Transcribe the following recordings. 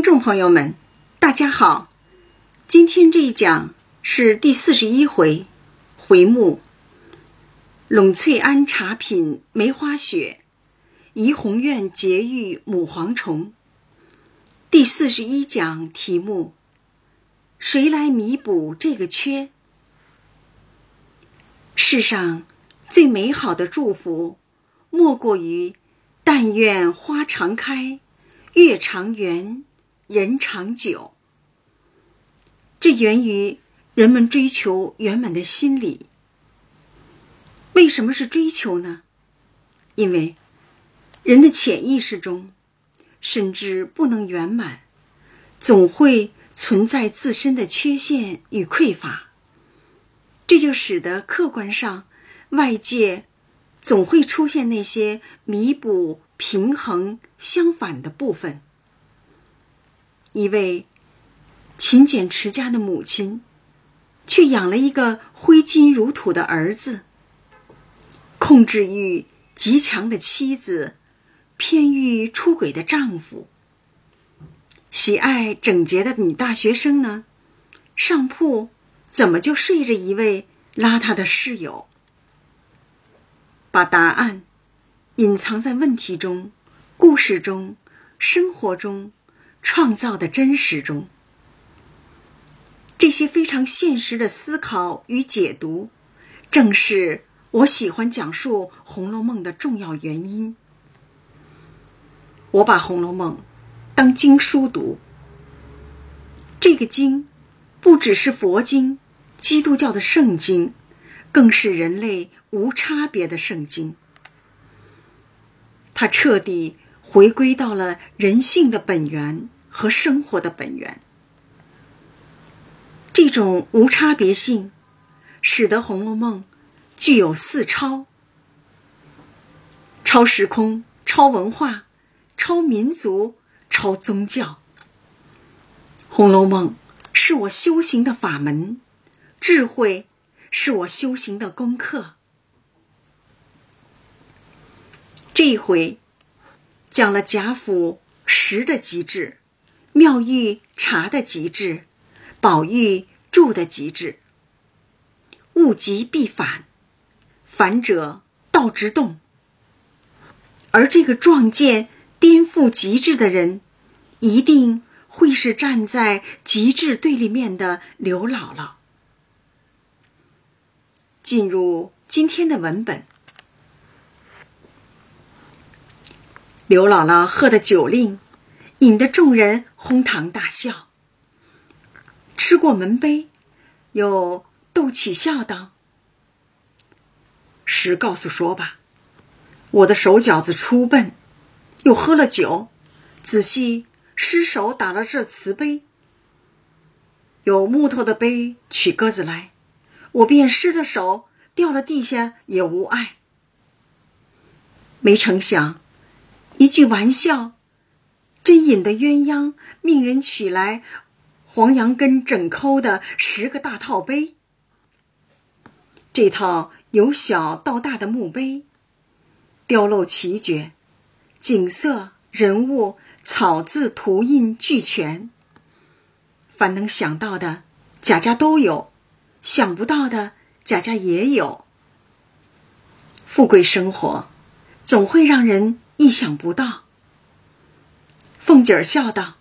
听众朋友们，大家好。今天这一讲是第四十一回，回目“陇翠庵茶品梅花雪，怡红院结玉母蝗虫”。第四十一讲题目：谁来弥补这个缺？世上最美好的祝福，莫过于“但愿花常开，月常圆。”人长久，这源于人们追求圆满的心理。为什么是追求呢？因为人的潜意识中，甚至不能圆满，总会存在自身的缺陷与匮乏。这就使得客观上外界总会出现那些弥补、平衡相反的部分。一位勤俭持家的母亲，却养了一个挥金如土的儿子；控制欲极强的妻子，偏欲出轨的丈夫；喜爱整洁的女大学生呢，上铺怎么就睡着一位邋遢的室友？把答案隐藏在问题中、故事中、生活中。创造的真实中，这些非常现实的思考与解读，正是我喜欢讲述《红楼梦》的重要原因。我把《红楼梦》当经书读，这个经不只是佛经、基督教的圣经，更是人类无差别的圣经。它彻底。回归到了人性的本源和生活的本源，这种无差别性，使得《红楼梦》具有四超：超时空、超文化、超民族、超宗教。《红楼梦》是我修行的法门，智慧是我修行的功课。这一回。讲了贾府食的极致，妙玉茶的极致，宝玉住的极致。物极必反，反者道之动。而这个撞见颠覆极致的人，一定会是站在极致对立面的刘姥姥。进入今天的文本。刘姥姥喝的酒令，引得众人哄堂大笑。吃过门杯，又逗取笑道：“实告诉说吧，我的手脚子粗笨，又喝了酒，仔细失手打了这瓷杯。有木头的杯取鸽子来，我便失了手，掉了地下也无碍。没成想。”一句玩笑，真引得鸳鸯命人取来黄杨根整抠的十个大套杯。这套由小到大的墓碑，雕镂奇绝，景色、人物、草字、图印俱全。凡能想到的，贾家都有；想不到的，贾家也有。富贵生活，总会让人。意想不到，凤姐儿笑道：“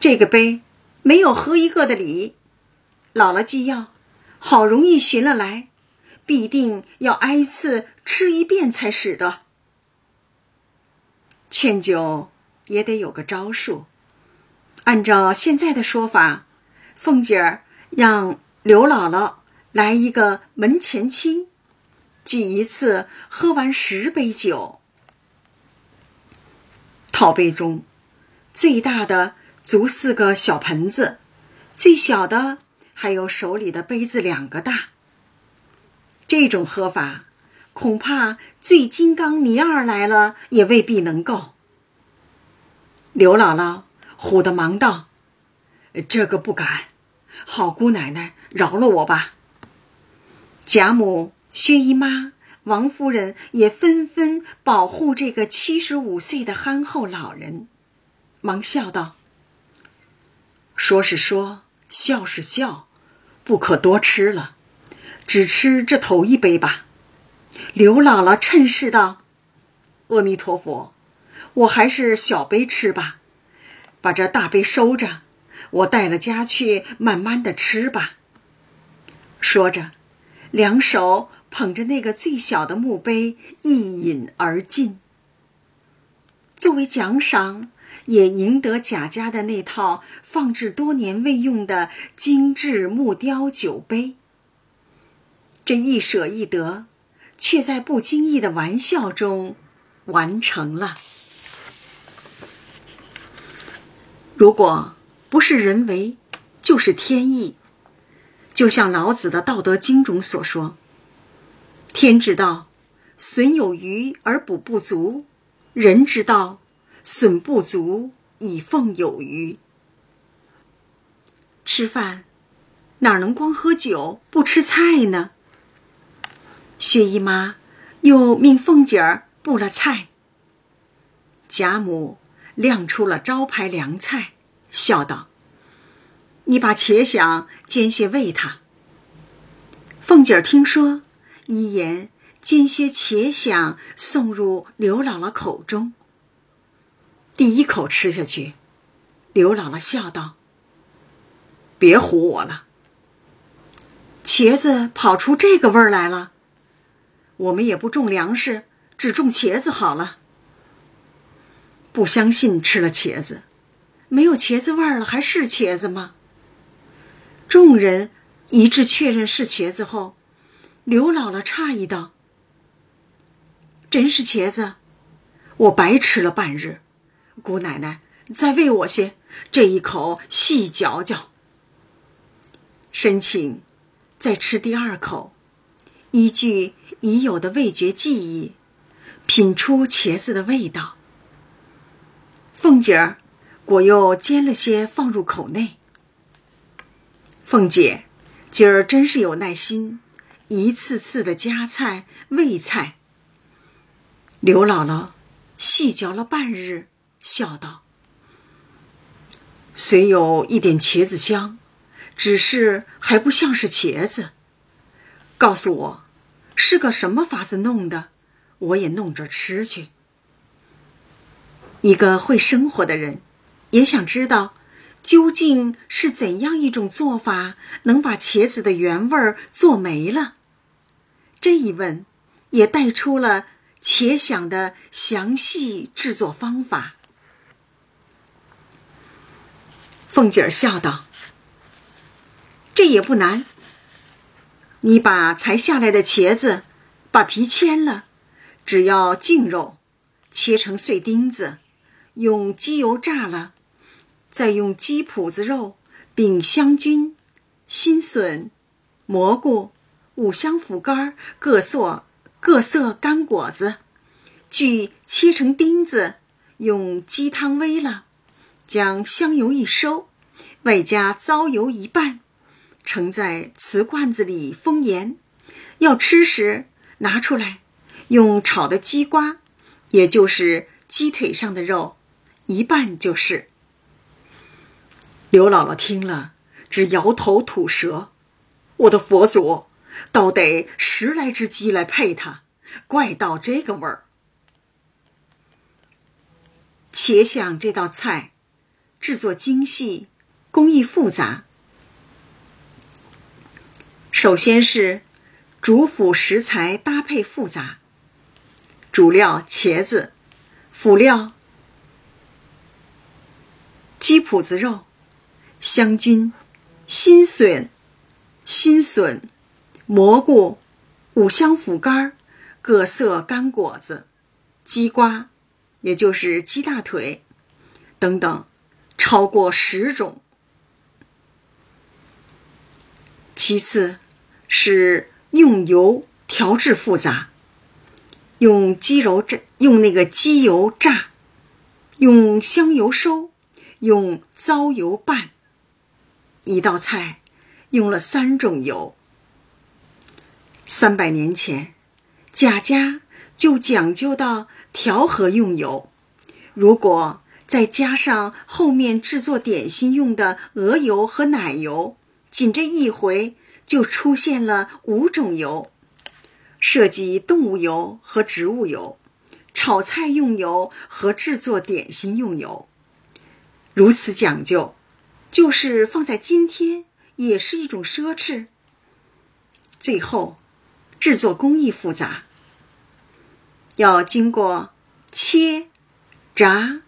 这个杯没有喝一个的理，姥姥既要，好容易寻了来，必定要挨次吃一遍才使得。劝酒也得有个招数，按照现在的说法，凤姐儿让刘姥姥来一个门前清。”即一次喝完十杯酒，套杯中最大的足四个小盆子，最小的还有手里的杯子两个大。这种喝法，恐怕醉金刚尼二来了也未必能够。刘姥姥唬得忙道：“这个不敢，好姑奶奶饶了我吧。”贾母。薛姨妈、王夫人也纷纷保护这个七十五岁的憨厚老人。忙笑道：“说是说，笑是笑，不可多吃了，只吃这头一杯吧。”刘姥姥趁势道：“阿弥陀佛，我还是小杯吃吧，把这大杯收着，我带了家去慢慢的吃吧。”说着，两手捧着那个最小的墓碑，一饮而尽。作为奖赏，也赢得贾家的那套放置多年未用的精致木雕酒杯。这一舍一得。却在不经意的玩笑中完成了。如果不是人为，就是天意。就像老子的《道德经》中所说：“天之道，损有余而补不足；人之道，损不足以奉有余。”吃饭哪能光喝酒不吃菜呢？薛姨妈又命凤姐儿布了菜。贾母亮出了招牌凉菜，笑道：“你把茄想煎些喂他。”凤姐儿听说，一言煎些茄想送入刘姥姥口中。第一口吃下去，刘姥姥笑道：“别唬我了，茄子跑出这个味儿来了。”我们也不种粮食，只种茄子好了。不相信吃了茄子，没有茄子味儿了，还是茄子吗？众人一致确认是茄子后，刘姥姥诧异道：“真是茄子，我白吃了半日。姑奶奶，再喂我些，这一口细嚼嚼。”申请再吃第二口。依据已有的味觉记忆，品出茄子的味道。凤姐儿果又煎了些放入口内。凤姐今儿真是有耐心，一次次的夹菜喂菜。刘姥姥细嚼了半日，笑道：“虽有一点茄子香，只是还不像是茄子。告诉我。”是个什么法子弄的？我也弄着吃去。一个会生活的人，也想知道，究竟是怎样一种做法能把茄子的原味儿做没了？这一问，也带出了茄想的详细制作方法。凤姐儿笑道：“这也不难。”你把才下来的茄子，把皮切了，只要净肉，切成碎丁子，用鸡油炸了，再用鸡脯子肉、并香菌、新笋、蘑菇、五香腐干各色各色干果子，俱切成丁子，用鸡汤煨了，将香油一收，外加糟油一拌。盛在瓷罐子里封严，要吃时拿出来，用炒的鸡瓜，也就是鸡腿上的肉，一拌就是。刘姥姥听了，只摇头吐舌：“我的佛祖，都得十来只鸡来配它，怪到这个味儿。”且想这道菜，制作精细，工艺复杂。首先是主辅食材搭配复杂，主料茄子，辅料鸡脯子肉、香菌、新笋、新笋、蘑菇、五香腐干各色干果子、鸡瓜，也就是鸡大腿等等，超过十种。其次。是用油调制复杂，用鸡油炸，用那个鸡油炸，用香油收，用糟油拌。一道菜用了三种油。三百年前，贾家就讲究到调和用油，如果再加上后面制作点心用的鹅油和奶油，仅这一回就出现了五种油，涉及动物油和植物油、炒菜用油和制作点心用油。如此讲究，就是放在今天也是一种奢侈。最后，制作工艺复杂，要经过切、炸。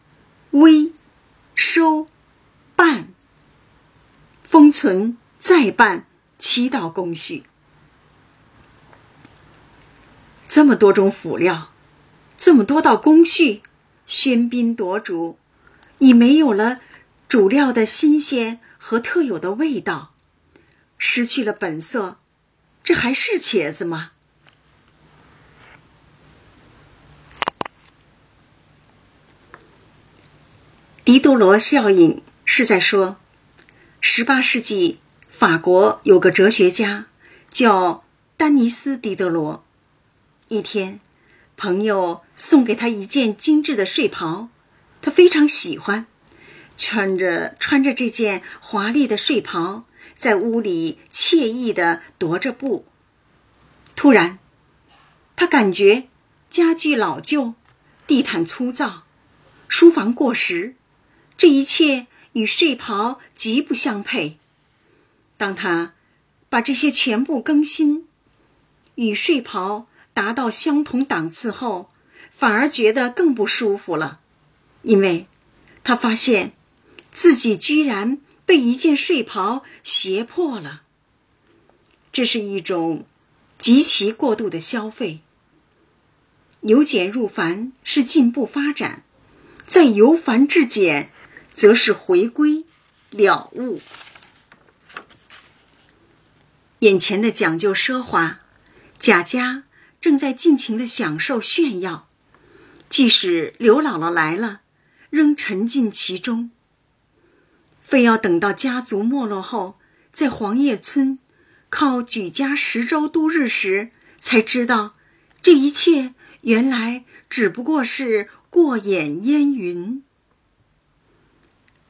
煨、收、拌、封存、再拌七道工序，这么多种辅料，这么多道工序，喧宾夺主，已没有了主料的新鲜和特有的味道，失去了本色，这还是茄子吗？狄德罗效应是在说，十八世纪法国有个哲学家叫丹尼斯·狄德罗。一天，朋友送给他一件精致的睡袍，他非常喜欢，穿着穿着这件华丽的睡袍，在屋里惬意地踱着步。突然，他感觉家具老旧，地毯粗糙，书房过时。这一切与睡袍极不相配。当他把这些全部更新，与睡袍达到相同档次后，反而觉得更不舒服了，因为他发现自己居然被一件睡袍胁迫了。这是一种极其过度的消费。由简入繁是进步发展，在由繁至简。则是回归了悟。眼前的讲究奢华，贾家正在尽情的享受炫耀，即使刘姥姥来了，仍沉浸其中。非要等到家族没落后，在黄叶村靠举家十周度日时，才知道这一切原来只不过是过眼烟云。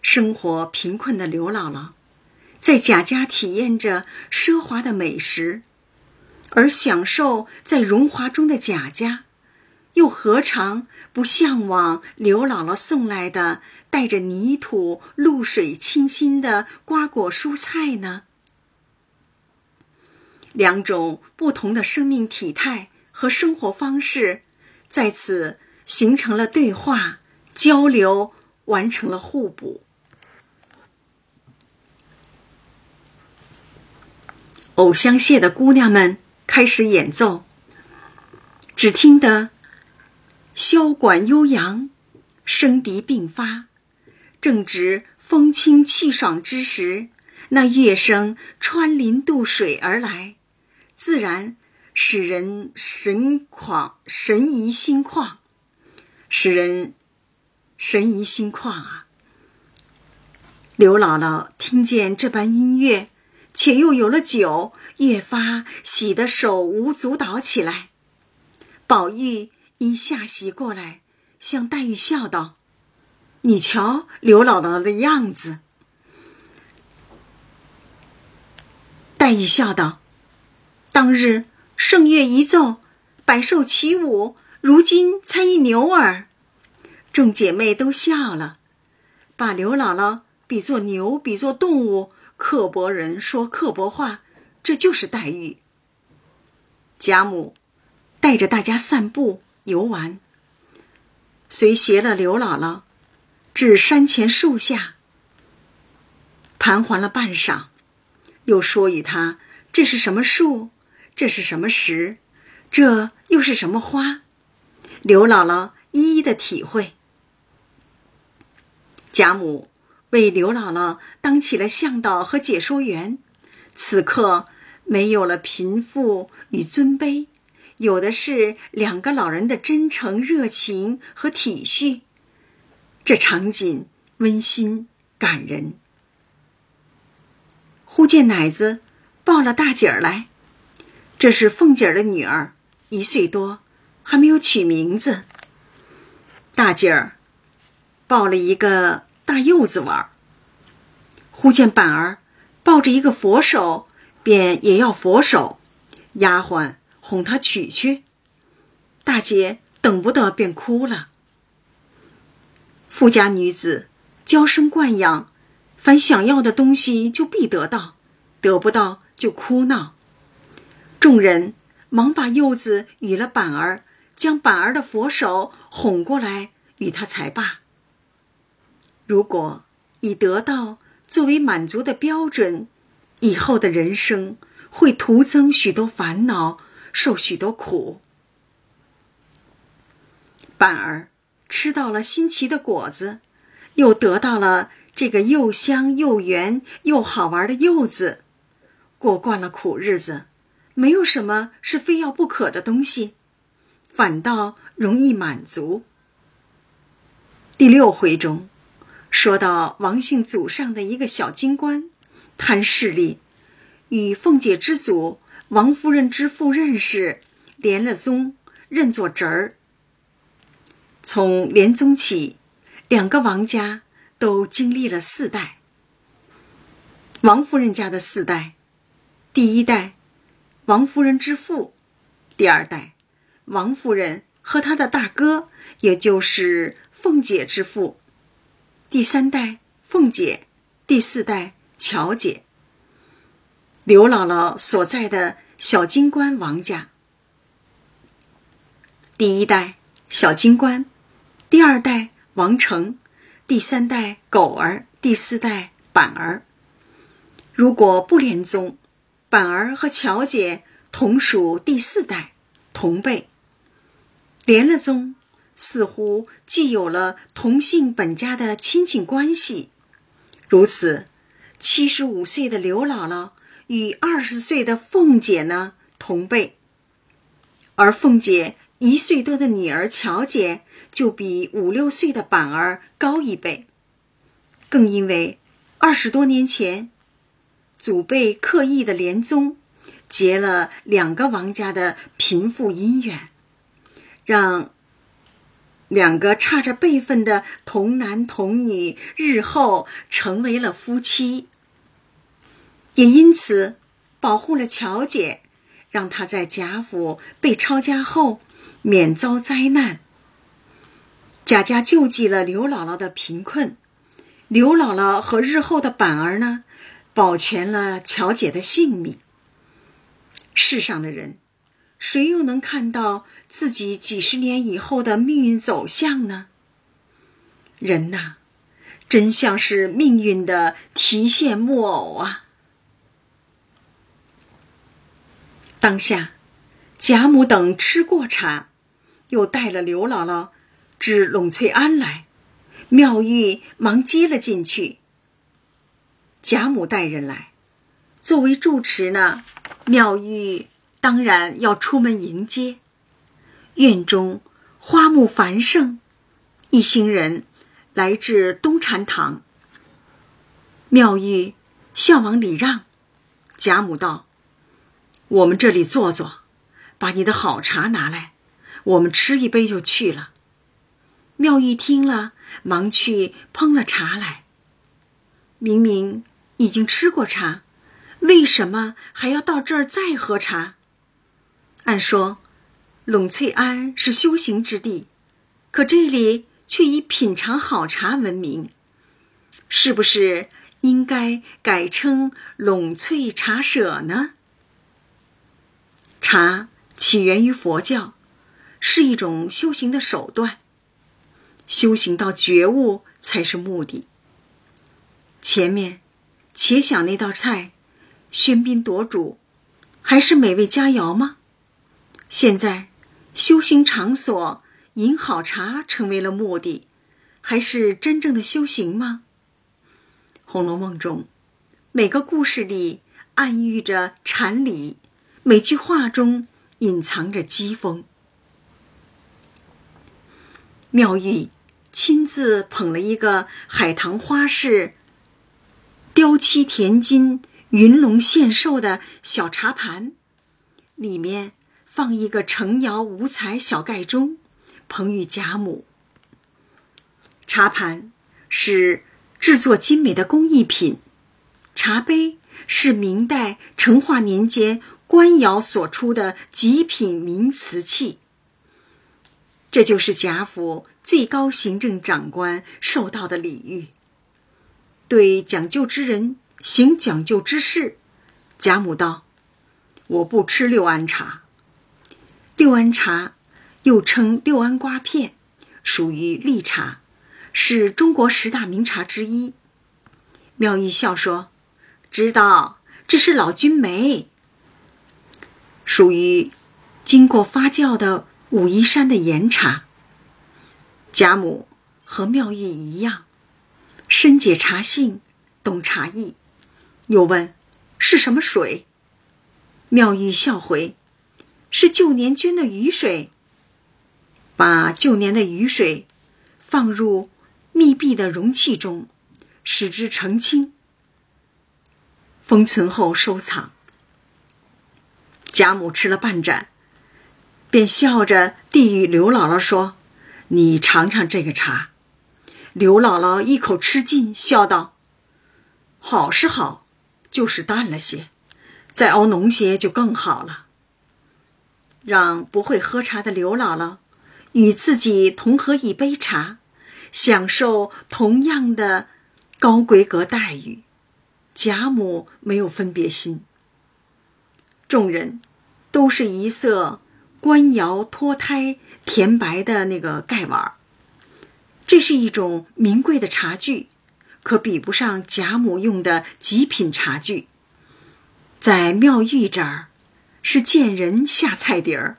生活贫困的刘姥姥，在贾家体验着奢华的美食，而享受在荣华中的贾家，又何尝不向往刘姥姥送来的带着泥土、露水清新的瓜果蔬菜呢？两种不同的生命体态和生活方式，在此形成了对话交流，完成了互补。藕香榭的姑娘们开始演奏，只听得箫管悠扬，笙笛并发，正值风清气爽之时，那乐声穿林渡水而来，自然使人神旷神怡心旷，使人神怡心旷啊！刘姥姥听见这般音乐。且又有了酒，越发喜得手舞足蹈起来。宝玉因下席过来，向黛玉笑道：“你瞧刘姥姥的样子。”黛玉笑道：“当日圣乐一奏，百兽起舞，如今才一牛儿。”众姐妹都笑了，把刘姥姥比作牛，比作动物。刻薄人说刻薄话，这就是黛玉。贾母带着大家散步游玩，随携了刘姥姥至山前树下，盘桓了半晌，又说与他：“这是什么树？这是什么石？这又是什么花？”刘姥姥一一的体会。贾母。为刘姥姥当起了向导和解说员，此刻没有了贫富与尊卑，有的是两个老人的真诚、热情和体恤。这场景温馨感人。忽见奶子抱了大姐儿来，这是凤姐儿的女儿，一岁多，还没有取名字。大姐儿抱了一个大柚子玩儿，忽见板儿抱着一个佛手，便也要佛手。丫鬟哄她取去，大姐等不得，便哭了。富家女子娇生惯养，凡想要的东西就必得到，得不到就哭闹。众人忙把柚子与了板儿，将板儿的佛手哄过来与他才罢。如果以得到作为满足的标准，以后的人生会徒增许多烦恼，受许多苦。板儿。吃到了新奇的果子，又得到了这个又香又圆又好玩的柚子，过惯了苦日子，没有什么是非要不可的东西，反倒容易满足。第六回中，说到王姓祖上的一个小京官，贪势力，与凤姐之祖王夫人之父认识，连了宗，认作侄儿。从连宗起，两个王家都经历了四代。王夫人家的四代，第一代，王夫人之父；第二代，王夫人和她的大哥，也就是凤姐之父；第三代，凤姐；第四代，乔姐。刘姥姥所在的小金官王家，第一代小金官。第二代王成，第三代狗儿，第四代板儿。如果不连宗，板儿和乔姐同属第四代，同辈。连了宗，似乎既有了同姓本家的亲戚关系。如此，七十五岁的刘姥姥与二十岁的凤姐呢同辈，而凤姐。一岁多的女儿乔姐就比五六岁的板儿高一倍，更因为二十多年前，祖辈刻意的连宗，结了两个王家的贫富姻缘，让两个差着辈分的童男童女日后成为了夫妻，也因此保护了乔姐，让她在贾府被抄家后。免遭灾难。贾家救济了刘姥姥的贫困，刘姥姥和日后的板儿呢，保全了乔姐的性命。世上的人，谁又能看到自己几十年以后的命运走向呢？人呐，真像是命运的提线木偶啊！当下，贾母等吃过茶。又带了刘姥姥至栊翠庵来，妙玉忙接了进去。贾母带人来，作为住持呢，妙玉当然要出门迎接。院中花木繁盛，一行人来至东禅堂。妙玉笑往里让，贾母道：“我们这里坐坐，把你的好茶拿来。”我们吃一杯就去了。妙玉听了，忙去烹了茶来。明明已经吃过茶，为什么还要到这儿再喝茶？按说，栊翠庵是修行之地，可这里却以品尝好茶闻名，是不是应该改称栊翠茶舍呢？茶起源于佛教。是一种修行的手段，修行到觉悟才是目的。前面，且想那道菜，喧宾夺主，还是美味佳肴吗？现在，修行场所饮好茶成为了目的，还是真正的修行吗？《红楼梦》中，每个故事里暗喻着禅理，每句话中隐藏着机锋。妙玉亲自捧了一个海棠花式雕漆填金、云龙献寿的小茶盘，里面放一个成窑五彩小盖钟，捧与贾母。茶盘是制作精美的工艺品，茶杯是明代成化年间官窑所出的极品名瓷器。这就是贾府最高行政长官受到的礼遇。对讲究之人行讲究之事，贾母道：“我不吃六安茶。六安茶又称六安瓜片，属于绿茶，是中国十大名茶之一。”妙玉笑说：“知道，这是老君梅，属于经过发酵的。”武夷山的岩茶。贾母和妙玉一样，深解茶性，懂茶艺，又问是什么水。妙玉笑回：“是旧年捐的雨水。”把旧年的雨水放入密闭的容器中，使之澄清，封存后收藏。贾母吃了半盏。便笑着递与刘姥姥说：“你尝尝这个茶。”刘姥姥一口吃尽，笑道：“好是好，就是淡了些，再熬浓些就更好了。”让不会喝茶的刘姥姥与自己同喝一杯茶，享受同样的高规格待遇。贾母没有分别心，众人都是一色。官窑脱胎甜白的那个盖碗儿，这是一种名贵的茶具，可比不上贾母用的极品茶具。在妙玉这儿，是见人下菜碟儿。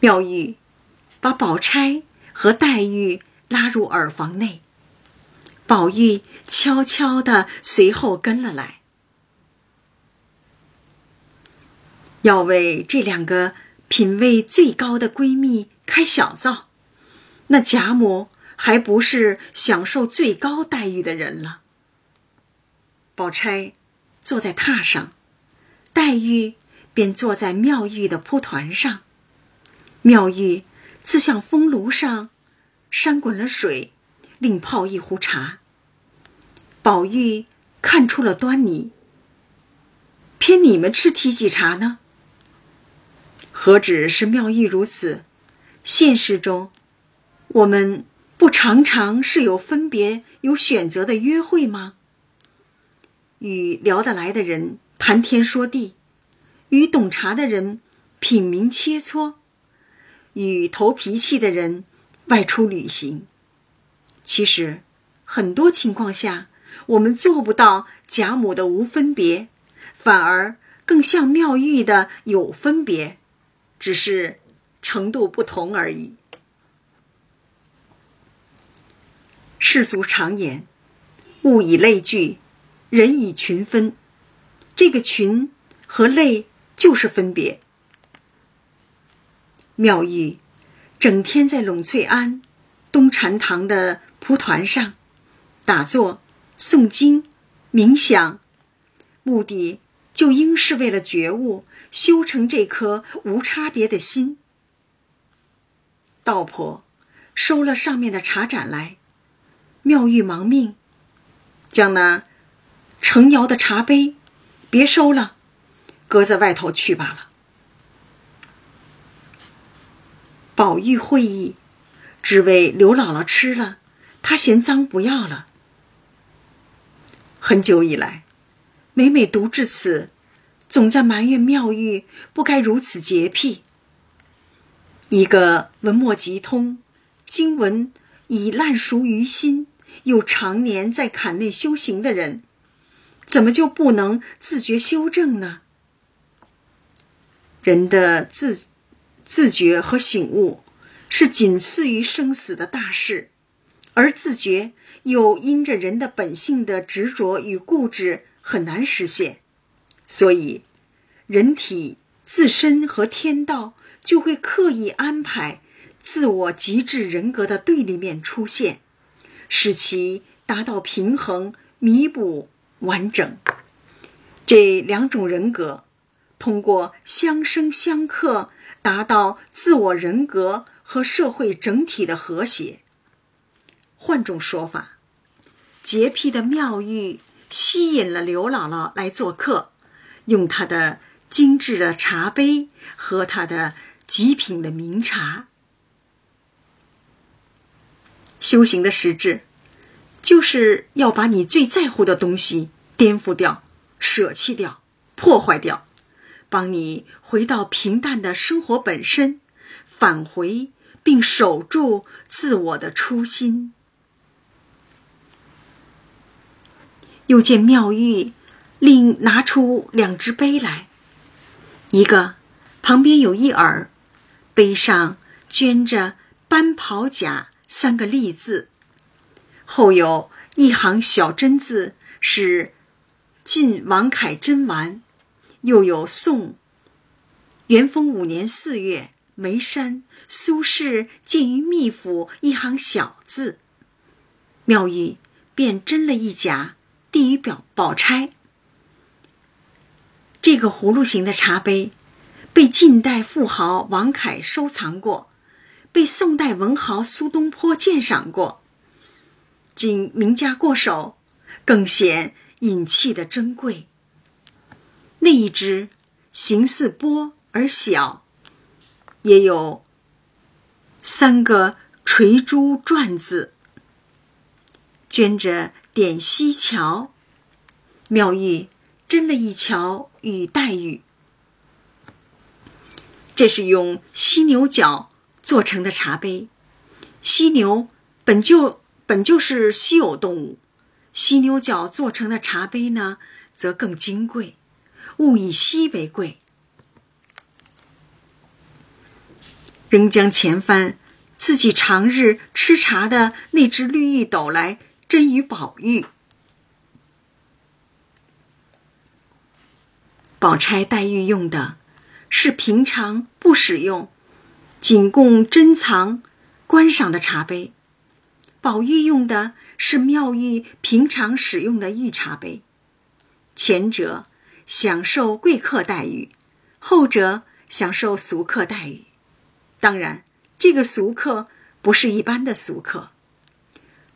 妙玉把宝钗和黛玉拉入耳房内，宝玉悄悄的随后跟了来。要为这两个品味最高的闺蜜开小灶，那贾母还不是享受最高待遇的人了？宝钗坐在榻上，黛玉便坐在妙玉的铺团上。妙玉自向风炉上扇滚了水，另泡一壶茶。宝玉看出了端倪，偏你们吃提己茶呢？何止是妙玉如此？现实中，我们不常常是有分别、有选择的约会吗？与聊得来的人谈天说地，与懂茶的人品茗切磋，与投脾气的人外出旅行。其实，很多情况下，我们做不到贾母的无分别，反而更像妙玉的有分别。只是程度不同而已。世俗常言：“物以类聚，人以群分。”这个“群”和“类”就是分别。妙玉整天在栊翠庵东禅堂的蒲团上打坐、诵经、冥想，目的。就应是为了觉悟，修成这颗无差别的心。道婆收了上面的茶盏来，妙玉忙命，将那盛窑的茶杯别收了，搁在外头去罢了。宝玉会意，只为刘姥姥吃了，她嫌脏不要了。很久以来。每每读至此，总在埋怨妙玉不该如此洁癖。一个文墨极通、经文已烂熟于心，又常年在坎内修行的人，怎么就不能自觉修正呢？人的自自觉和醒悟，是仅次于生死的大事，而自觉又因着人的本性的执着与固执。很难实现，所以人体自身和天道就会刻意安排自我极致人格的对立面出现，使其达到平衡、弥补、完整。这两种人格通过相生相克，达到自我人格和社会整体的和谐。换种说法，洁癖的妙玉吸引了刘姥姥来做客，用他的精致的茶杯喝他的极品的名茶。修行的实质，就是要把你最在乎的东西颠覆掉、舍弃掉、破坏掉，帮你回到平淡的生活本身，返回并守住自我的初心。又见妙玉，另拿出两只杯来，一个旁边有一耳，杯上镌着“班袍甲”。三个立字，后有一行小真字，是晋王凯真丸，又有宋元丰五年四月眉山苏轼建于秘府一行小字，妙玉便斟了一甲，递与表宝钗。这个葫芦形的茶杯，被近代富豪王凯收藏过。被宋代文豪苏东坡鉴赏过，经名家过手，更显隐气的珍贵。那一只形似钵而小，也有三个垂珠篆字，镌着“点西桥”。妙玉斟了一瞧，与黛玉，这是用犀牛角。做成的茶杯，犀牛本就本就是稀有动物，犀牛角做成的茶杯呢，则更金贵，物以稀为贵。仍将前番自己常日吃茶的那只绿玉斗来斟与宝玉。宝钗、黛玉用的是平常不使用。仅供珍藏、观赏的茶杯，宝玉用的是妙玉平常使用的玉茶杯。前者享受贵客待遇，后者享受俗客待遇。当然，这个俗客不是一般的俗客。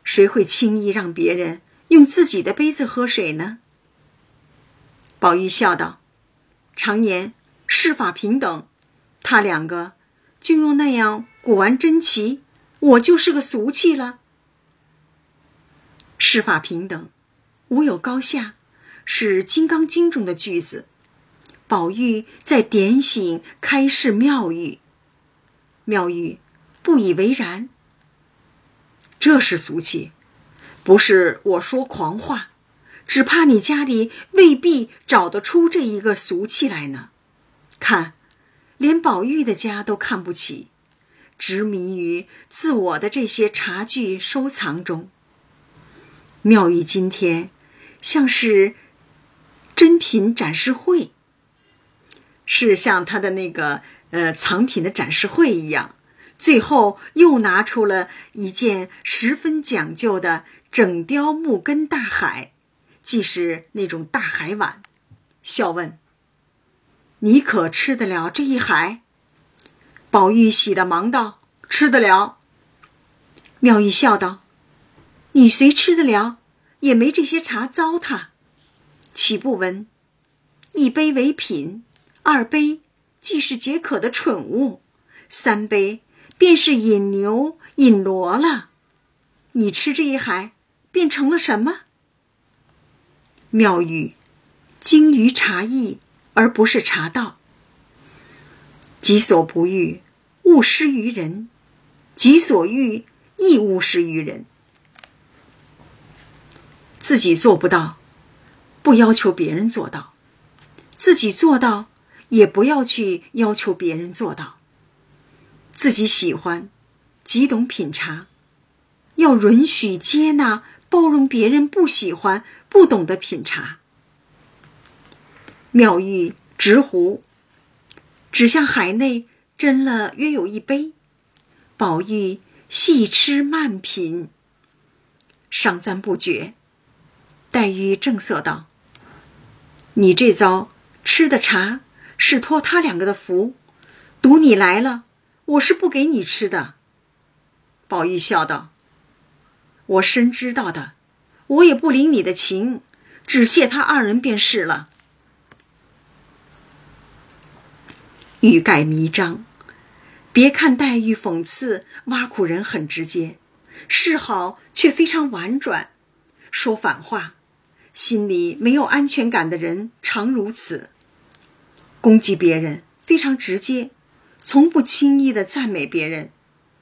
谁会轻易让别人用自己的杯子喝水呢？宝玉笑道：“常言世法平等，他两个。”就用那样古玩珍奇，我就是个俗气了。世法平等，无有高下，是《金刚经》中的句子。宝玉在点醒开示妙玉，妙玉不以为然。这是俗气，不是我说狂话，只怕你家里未必找得出这一个俗气来呢。看。连宝玉的家都看不起，执迷于自我的这些茶具收藏中。妙玉今天像是珍品展示会，是像他的那个呃藏品的展示会一样。最后又拿出了一件十分讲究的整雕木根大海，既是那种大海碗，笑问。你可吃得了这一海？宝玉喜的忙道：“吃得了。”妙玉笑道：“你虽吃得了，也没这些茶糟蹋。岂不闻？一杯为品，二杯既是解渴的蠢物，三杯便是引牛引骡了。你吃这一海，变成了什么？”妙玉精于茶艺。而不是茶道。己所不欲，勿施于人；己所欲，亦勿施于人。自己做不到，不要求别人做到；自己做到，也不要去要求别人做到。自己喜欢，极懂品茶，要允许、接纳、包容别人不喜欢、不懂得品茶。妙玉执壶，指向海内斟了约有一杯。宝玉细吃慢品，赏赞不绝。黛玉正色道：“你这遭吃的茶是托他两个的福，赌你来了，我是不给你吃的。”宝玉笑道：“我深知道的，我也不领你的情，只谢他二人便是了。”欲盖弥彰，别看黛玉讽刺挖苦人很直接，示好却非常婉转，说反话，心里没有安全感的人常如此。攻击别人非常直接，从不轻易的赞美别人，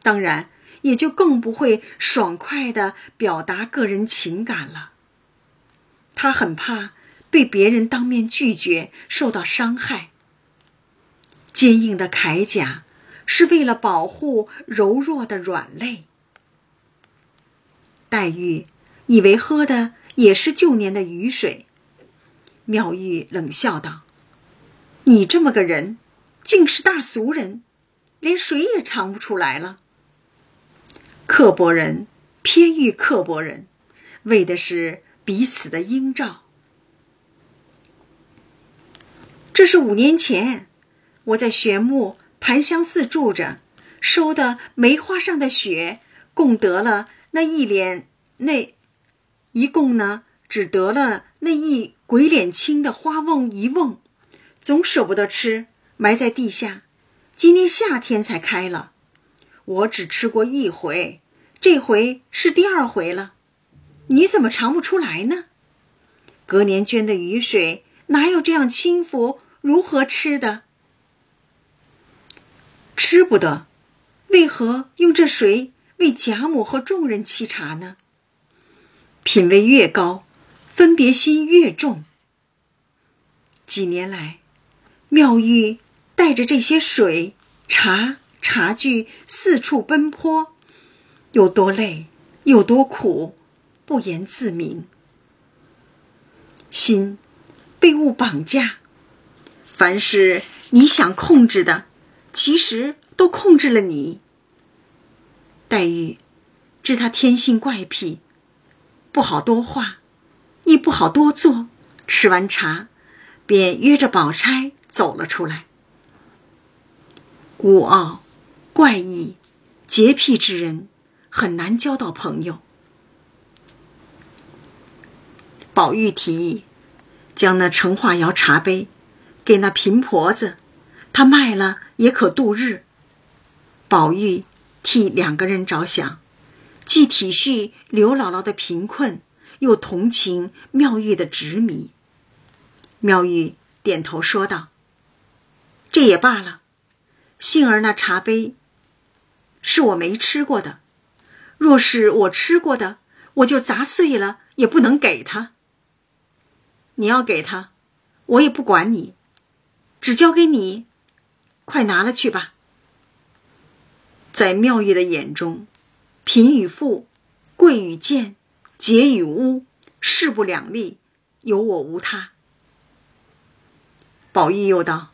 当然也就更不会爽快的表达个人情感了。他很怕被别人当面拒绝，受到伤害。坚硬的铠甲是为了保护柔弱的软肋。黛玉以为喝的也是旧年的雨水，妙玉冷笑道。你这么个人，竟是大俗人，连水也尝不出来了。刻薄人偏遇刻薄人，为的是彼此的映照。这是五年前，我在玄木盘香寺住着，收的梅花上的雪，共得了那一脸那，一共呢，只得了那一鬼脸青的花瓮一瓮。总舍不得吃，埋在地下。今年夏天才开了，我只吃过一回，这回是第二回了。你怎么尝不出来呢？隔年捐的雨水哪有这样轻浮？如何吃的？吃不得，为何用这水为贾母和众人沏茶呢？品味越高，分别心越重。几年来。妙玉带着这些水、茶、茶具四处奔波，有多累，有多苦，不言自明。心被物绑架，凡是你想控制的，其实都控制了你。黛玉知他天性怪癖，不好多话，亦不好多做。吃完茶，便约着宝钗。走了出来。孤傲、怪异、洁癖之人很难交到朋友。宝玉提议，将那成化窑茶杯给那贫婆子，她卖了也可度日。宝玉替两个人着想，既体恤刘姥姥的贫困，又同情妙玉的执迷。妙玉点头说道。这也罢了，幸而那茶杯是我没吃过的，若是我吃过的，我就砸碎了也不能给他。你要给他，我也不管你，只交给你，快拿了去吧。在妙玉的眼中，贫与富，贵与贱，洁与污，势不两立，有我无他。宝玉又道。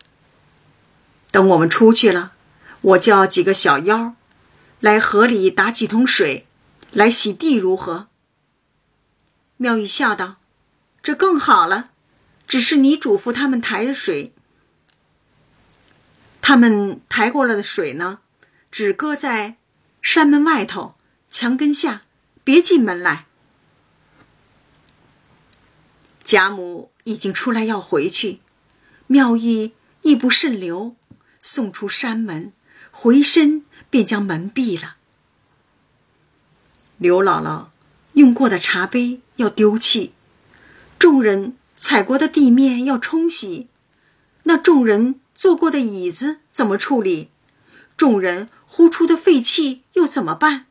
等我们出去了，我叫几个小妖来河里打几桶水，来洗地，如何？妙玉笑道：“这更好了。只是你嘱咐他们抬着水，他们抬过来的水呢，只搁在山门外头墙根下，别进门来。”贾母已经出来要回去，妙玉亦不甚留。送出山门，回身便将门闭了。刘姥姥用过的茶杯要丢弃，众人踩过的地面要冲洗，那众人坐过的椅子怎么处理？众人呼出的废气又怎么办？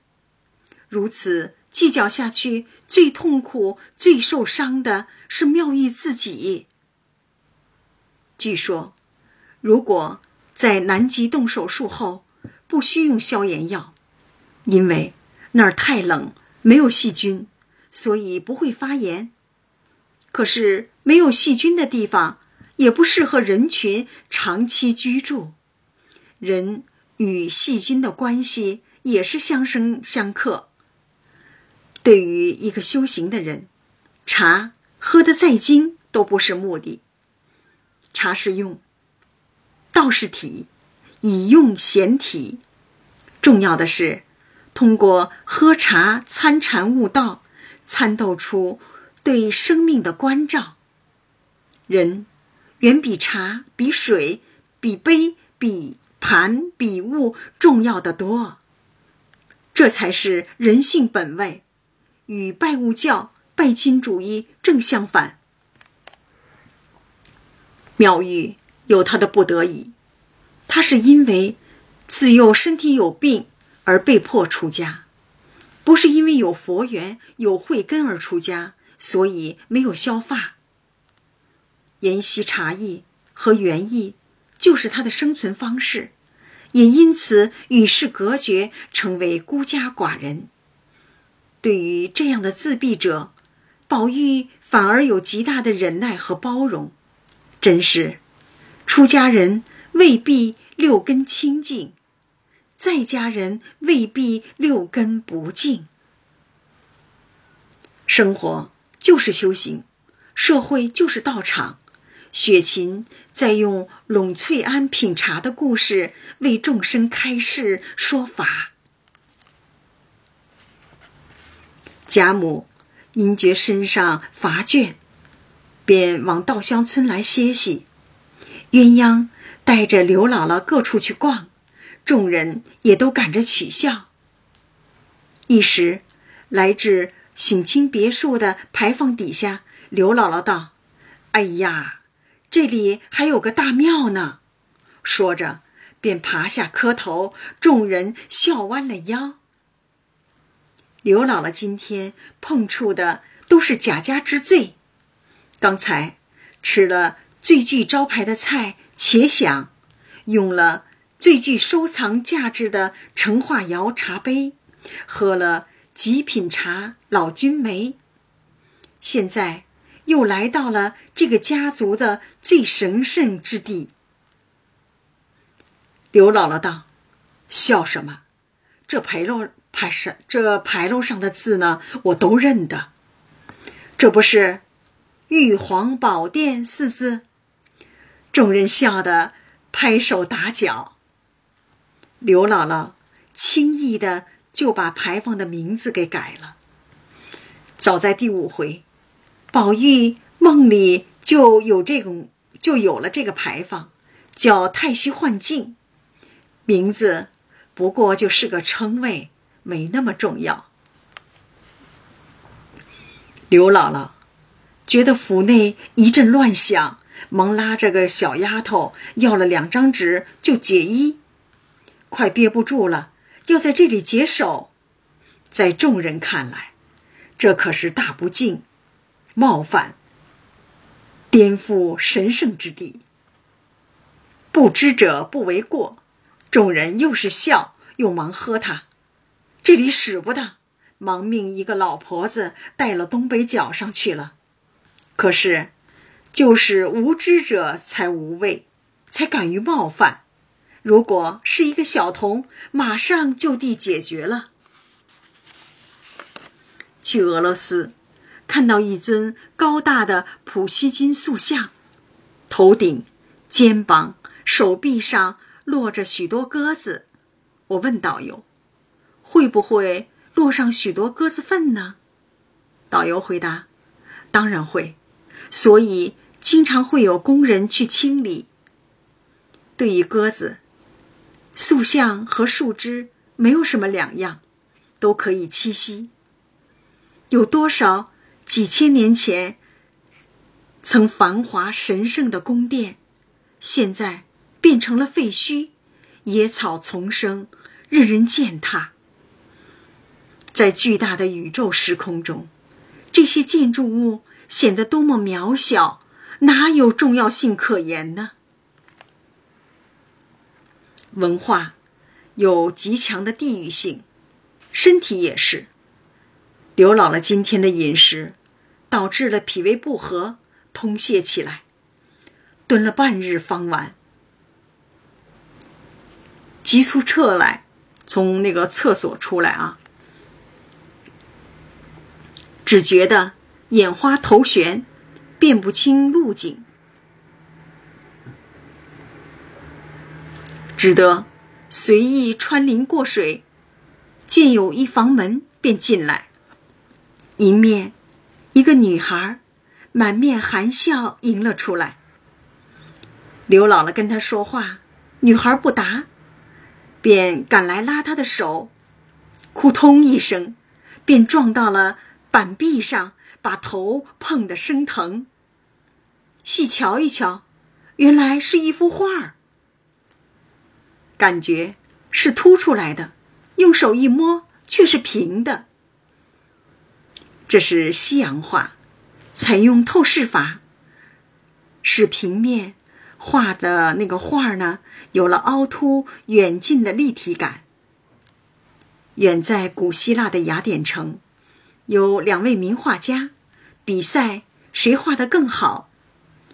如此计较下去，最痛苦、最受伤的是妙玉自己。据说，如果。在南极动手术后，不需用消炎药，因为那儿太冷，没有细菌，所以不会发炎。可是没有细菌的地方，也不适合人群长期居住。人与细菌的关系也是相生相克。对于一个修行的人，茶喝得再精都不是目的，茶是用。道士体，以用显体，重要的是，通过喝茶参禅悟道，参透出对生命的关照。人远比茶、比水、比杯、比盘、比物重要的多。这才是人性本位，与拜物教、拜金主义正相反。妙玉有他的不得已，他是因为自幼身体有病而被迫出家，不是因为有佛缘、有慧根而出家，所以没有削发。研习茶艺和园艺，就是他的生存方式，也因此与世隔绝，成为孤家寡人。对于这样的自闭者，宝玉反而有极大的忍耐和包容。真是，出家人未必六根清净，在家人未必六根不净。生活就是修行，社会就是道场。雪琴在用陇翠庵品茶的故事为众生开示说法。贾母因觉身上乏倦。便往稻香村来歇息，鸳鸯带着刘姥姥各处去逛，众人也都赶着取笑。一时，来至省亲别墅的牌坊底下，刘姥姥道：“哎呀，这里还有个大庙呢！”说着，便爬下磕头，众人笑弯了腰。刘姥姥今天碰触的都是贾家之罪。刚才吃了最具招牌的菜且享，用了最具收藏价值的成化窑茶杯，喝了极品茶老君梅。现在又来到了这个家族的最神圣之地。刘姥姥道：“笑什么？这牌楼牌上这牌楼上的字呢，我都认得。这不是？”玉皇宝殿四字，众人笑得拍手打脚。刘姥姥轻易的就把牌坊的名字给改了。早在第五回，宝玉梦里就有这种，就有了这个牌坊，叫太虚幻境。名字不过就是个称谓，没那么重要。刘姥姥。觉得府内一阵乱响，忙拉着个小丫头要了两张纸就解衣，快憋不住了，要在这里解手。在众人看来，这可是大不敬、冒犯、颠覆神圣之地。不知者不为过，众人又是笑又忙喝他，这里使不得，忙命一个老婆子带了东北角上去了。可是，就是无知者才无畏，才敢于冒犯。如果是一个小童，马上就地解决了。去俄罗斯，看到一尊高大的普希金塑像，头顶、肩膀、手臂上落着许多鸽子。我问导游：“会不会落上许多鸽子粪呢？”导游回答：“当然会。”所以，经常会有工人去清理。对于鸽子，塑像和树枝没有什么两样，都可以栖息。有多少几千年前曾繁华神圣的宫殿，现在变成了废墟，野草丛生，任人践踏。在巨大的宇宙时空中，这些建筑物。显得多么渺小，哪有重要性可言呢？文化有极强的地域性，身体也是。刘姥姥今天的饮食，导致了脾胃不和，通泄起来，蹲了半日方完，急促撤来，从那个厕所出来啊，只觉得。眼花头眩，辨不清路径，只得随意穿林过水，见有一房门，便进来。迎面，一个女孩满面含笑迎了出来。刘姥姥跟她说话，女孩不答，便赶来拉她的手，扑通一声，便撞到了板壁上，把头碰得生疼。细瞧一瞧，原来是一幅画儿，感觉是凸出来的，用手一摸却是平的。这是西洋画，采用透视法，使平面。画的那个画呢，有了凹凸远近的立体感。远在古希腊的雅典城，有两位名画家比赛谁画的更好。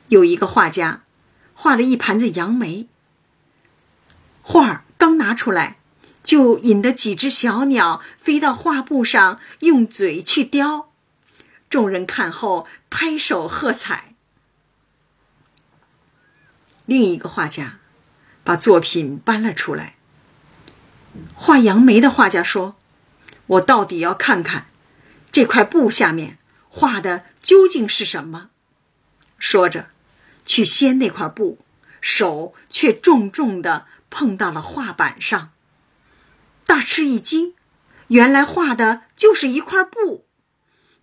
有一个画家画了一盘子杨梅，画刚拿出来，就引得几只小鸟飞到画布上，用嘴去叼。众人看后拍手喝彩。另一个画家把作品搬了出来。画杨梅的画家说：“我到底要看看这块布下面画的究竟是什么。”说着，去掀那块布，手却重重的碰到了画板上。大吃一惊，原来画的就是一块布，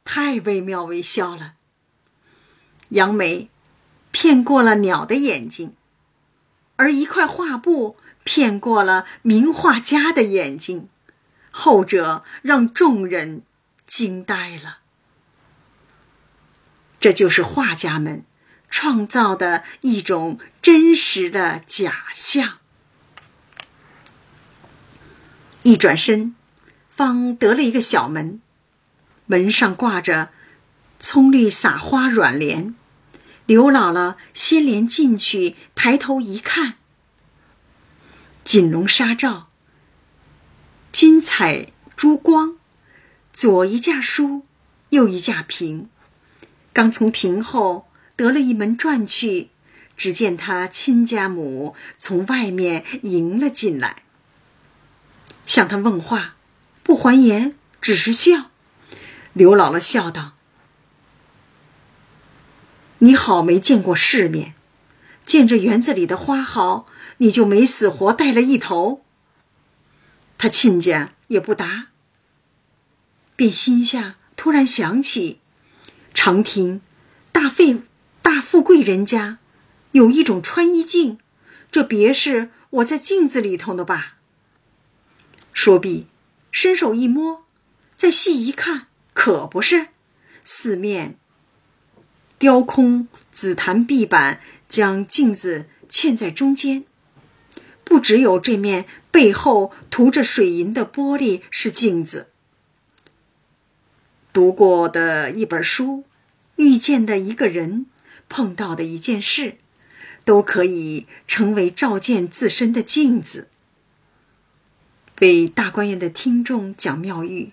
太惟妙惟肖了。杨梅。骗过了鸟的眼睛，而一块画布骗过了名画家的眼睛，后者让众人惊呆了。这就是画家们创造的一种真实的假象。一转身，方得了一个小门，门上挂着葱绿撒花软帘。刘姥姥先连进去，抬头一看，锦笼纱罩，金彩珠光，左一架书，右一架屏。刚从屏后得了一门转去，只见他亲家母从外面迎了进来，向他问话，不还言，只是笑。刘姥姥笑道。你好，没见过世面，见这园子里的花好，你就没死活带了一头。他亲家也不答，便心下突然想起，常听大费大富贵人家有一种穿衣镜，这别是我在镜子里头的吧？说毕，伸手一摸，再细一看，可不是，四面。雕空紫檀壁板，将镜子嵌在中间。不只有这面背后涂着水银的玻璃是镜子，读过的一本书，遇见的一个人，碰到的一件事，都可以成为照见自身的镜子。为大观园的听众讲妙玉，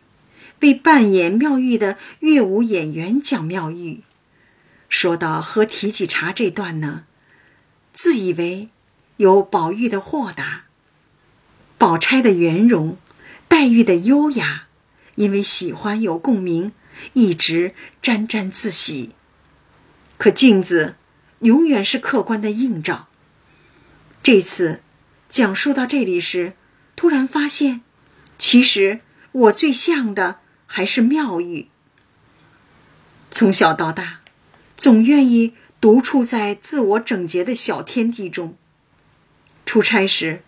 为扮演妙玉的乐舞演员讲妙玉。说到喝提起茶这段呢，自以为有宝玉的豁达，宝钗的圆融，黛玉的优雅，因为喜欢有共鸣，一直沾沾自喜。可镜子永远是客观的映照。这次讲述到这里时，突然发现，其实我最像的还是妙玉。从小到大。总愿意独处在自我整洁的小天地中。出差时，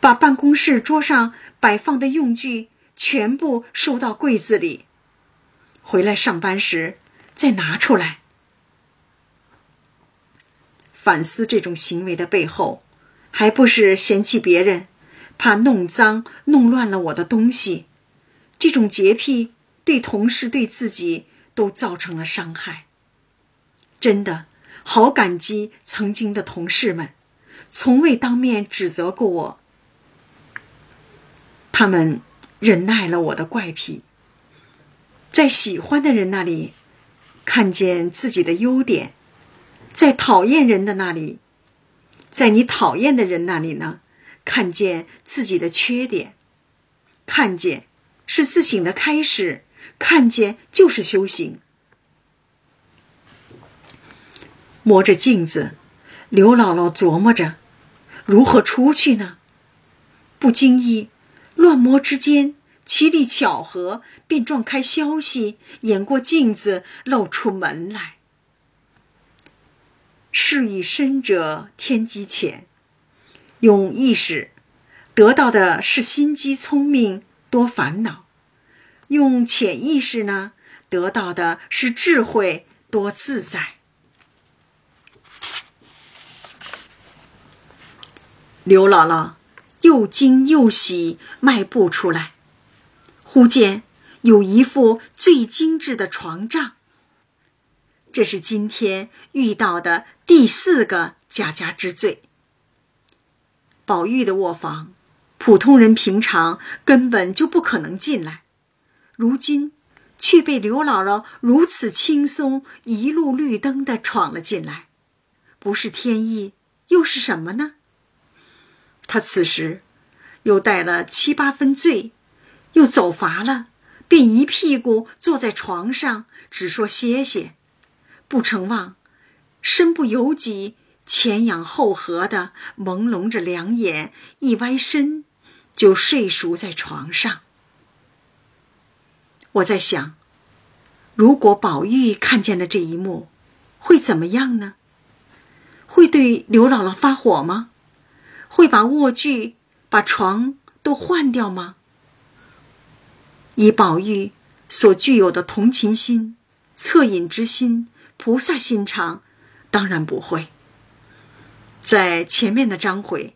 把办公室桌上摆放的用具全部收到柜子里。回来上班时再拿出来。反思这种行为的背后，还不是嫌弃别人，怕弄脏弄乱了我的东西。这种洁癖对同事对自己都造成了伤害。真的好感激曾经的同事们，从未当面指责过我。他们忍耐了我的怪癖，在喜欢的人那里看见自己的优点，在讨厌人的那里，在你讨厌的人那里呢，看见自己的缺点，看见是自省的开始，看见就是修行。摸着镜子，刘姥姥琢磨着如何出去呢？不经意，乱摸之间，奇力巧合，便撞开消息，掩过镜子，露出门来。事已深者天机浅，用意识得到的是心机聪明多烦恼；用潜意识呢，得到的是智慧多自在。刘姥姥又惊又喜，迈步出来，忽见有一副最精致的床帐。这是今天遇到的第四个家家之最。宝玉的卧房，普通人平常根本就不可能进来，如今却被刘姥姥如此轻松，一路绿灯的闯了进来，不是天意又是什么呢？他此时又带了七八分醉，又走乏了，便一屁股坐在床上，只说歇歇。不成望，身不由己，前仰后合的朦胧着两眼，一歪身就睡熟在床上。我在想，如果宝玉看见了这一幕，会怎么样呢？会对刘姥姥发火吗？会把卧具、把床都换掉吗？以宝玉所具有的同情心、恻隐之心、菩萨心肠，当然不会。在前面的章回，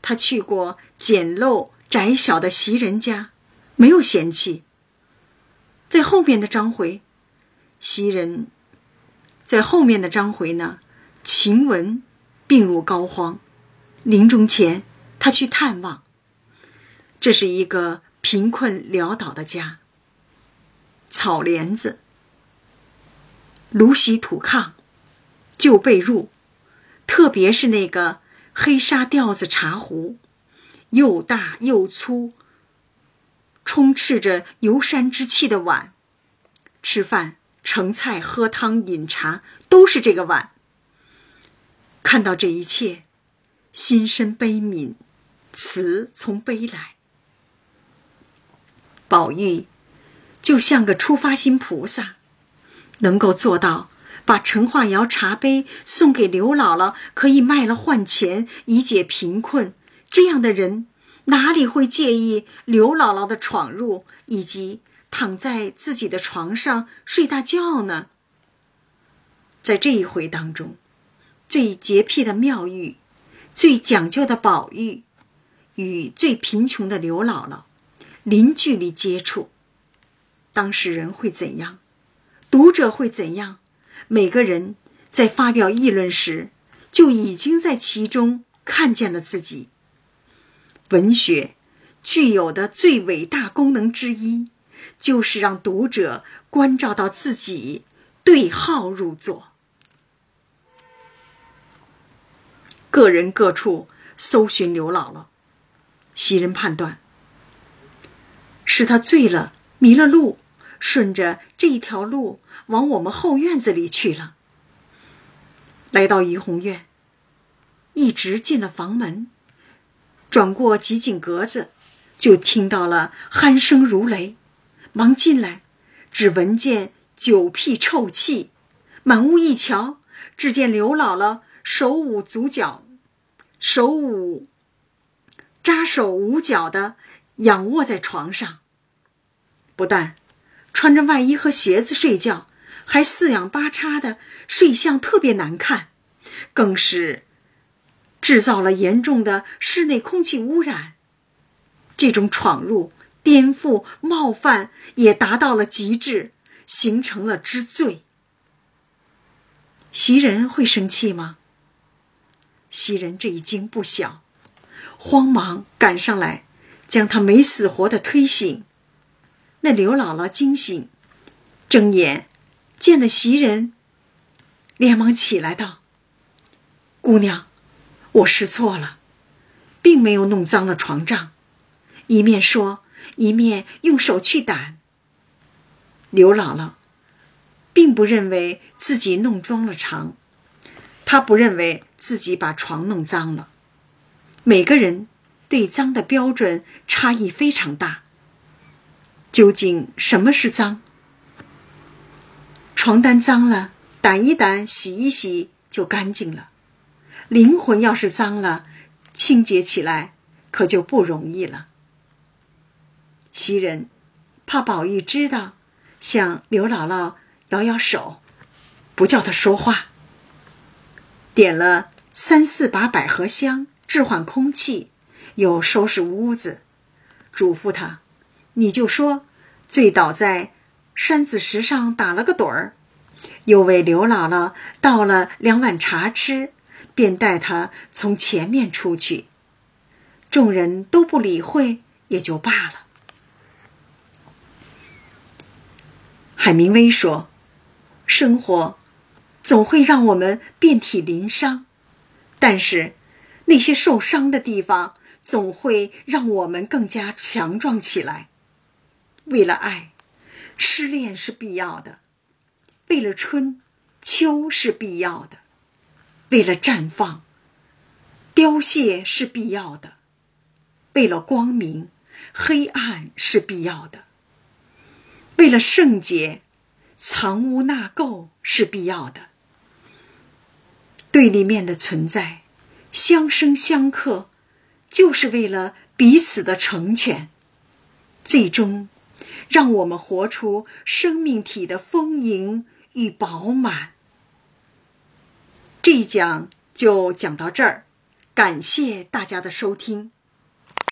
他去过简陋窄小的袭人家，没有嫌弃；在后面的章回，袭人，在后面的章回呢，晴雯病入膏肓。临终前，他去探望。这是一个贫困潦倒的家。草帘子、芦席土炕、旧被褥，特别是那个黑纱吊子茶壶，又大又粗，充斥着游山之气的碗，吃饭、盛菜、喝汤、饮茶，都是这个碗。看到这一切。心生悲悯，慈从悲来。宝玉就像个出发心菩萨，能够做到把陈化窑茶杯送给刘姥姥，可以卖了换钱，以解贫困。这样的人哪里会介意刘姥姥的闯入，以及躺在自己的床上睡大觉呢？在这一回当中，最洁癖的妙玉。最讲究的宝玉，与最贫穷的刘姥姥，零距离接触，当事人会怎样？读者会怎样？每个人在发表议论时，就已经在其中看见了自己。文学具有的最伟大功能之一，就是让读者关照到自己，对号入座。个人各处搜寻刘姥姥，袭人判断是他醉了，迷了路，顺着这一条路往我们后院子里去了。来到怡红院，一直进了房门，转过几景格子，就听到了鼾声如雷，忙进来，只闻见酒屁臭气，满屋一瞧，只见刘姥姥。手舞足蹈，手舞扎手捂脚的仰卧在床上，不但穿着外衣和鞋子睡觉，还四仰八叉的睡相特别难看，更是制造了严重的室内空气污染。这种闯入、颠覆、冒犯也达到了极致，形成了之最。袭人会生气吗？袭人这一惊不小，慌忙赶上来，将他没死活的推醒。那刘姥姥惊醒，睁眼见了袭人，连忙起来道：“姑娘，我失错了，并没有弄脏了床帐，一面说，一面用手去掸。刘姥姥并不认为自己弄脏了床，她不认为自己把床弄脏了。每个人对脏的标准差异非常大。究竟什么是脏？床单脏了，掸一掸，洗一洗就干净了。灵魂要是脏了，清洁起来可就不容易了。袭人怕宝玉知道，向刘姥姥摇摇手，不叫她说话。点了三四把百合香，置换空气，又收拾屋子，嘱咐她：“你就说，醉倒在山子石上打了个盹儿。”又为刘姥姥倒了两碗茶吃。便带他从前面出去，众人都不理会，也就罢了。海明威说：“生活总会让我们遍体鳞伤，但是那些受伤的地方总会让我们更加强壮起来。为了爱，失恋是必要的；为了春秋是必要的。”为了绽放，凋谢是必要的；为了光明，黑暗是必要的；为了圣洁，藏污纳垢是必要的。对立面的存在，相生相克，就是为了彼此的成全，最终让我们活出生命体的丰盈与饱满。这一讲就讲到这儿，感谢大家的收听。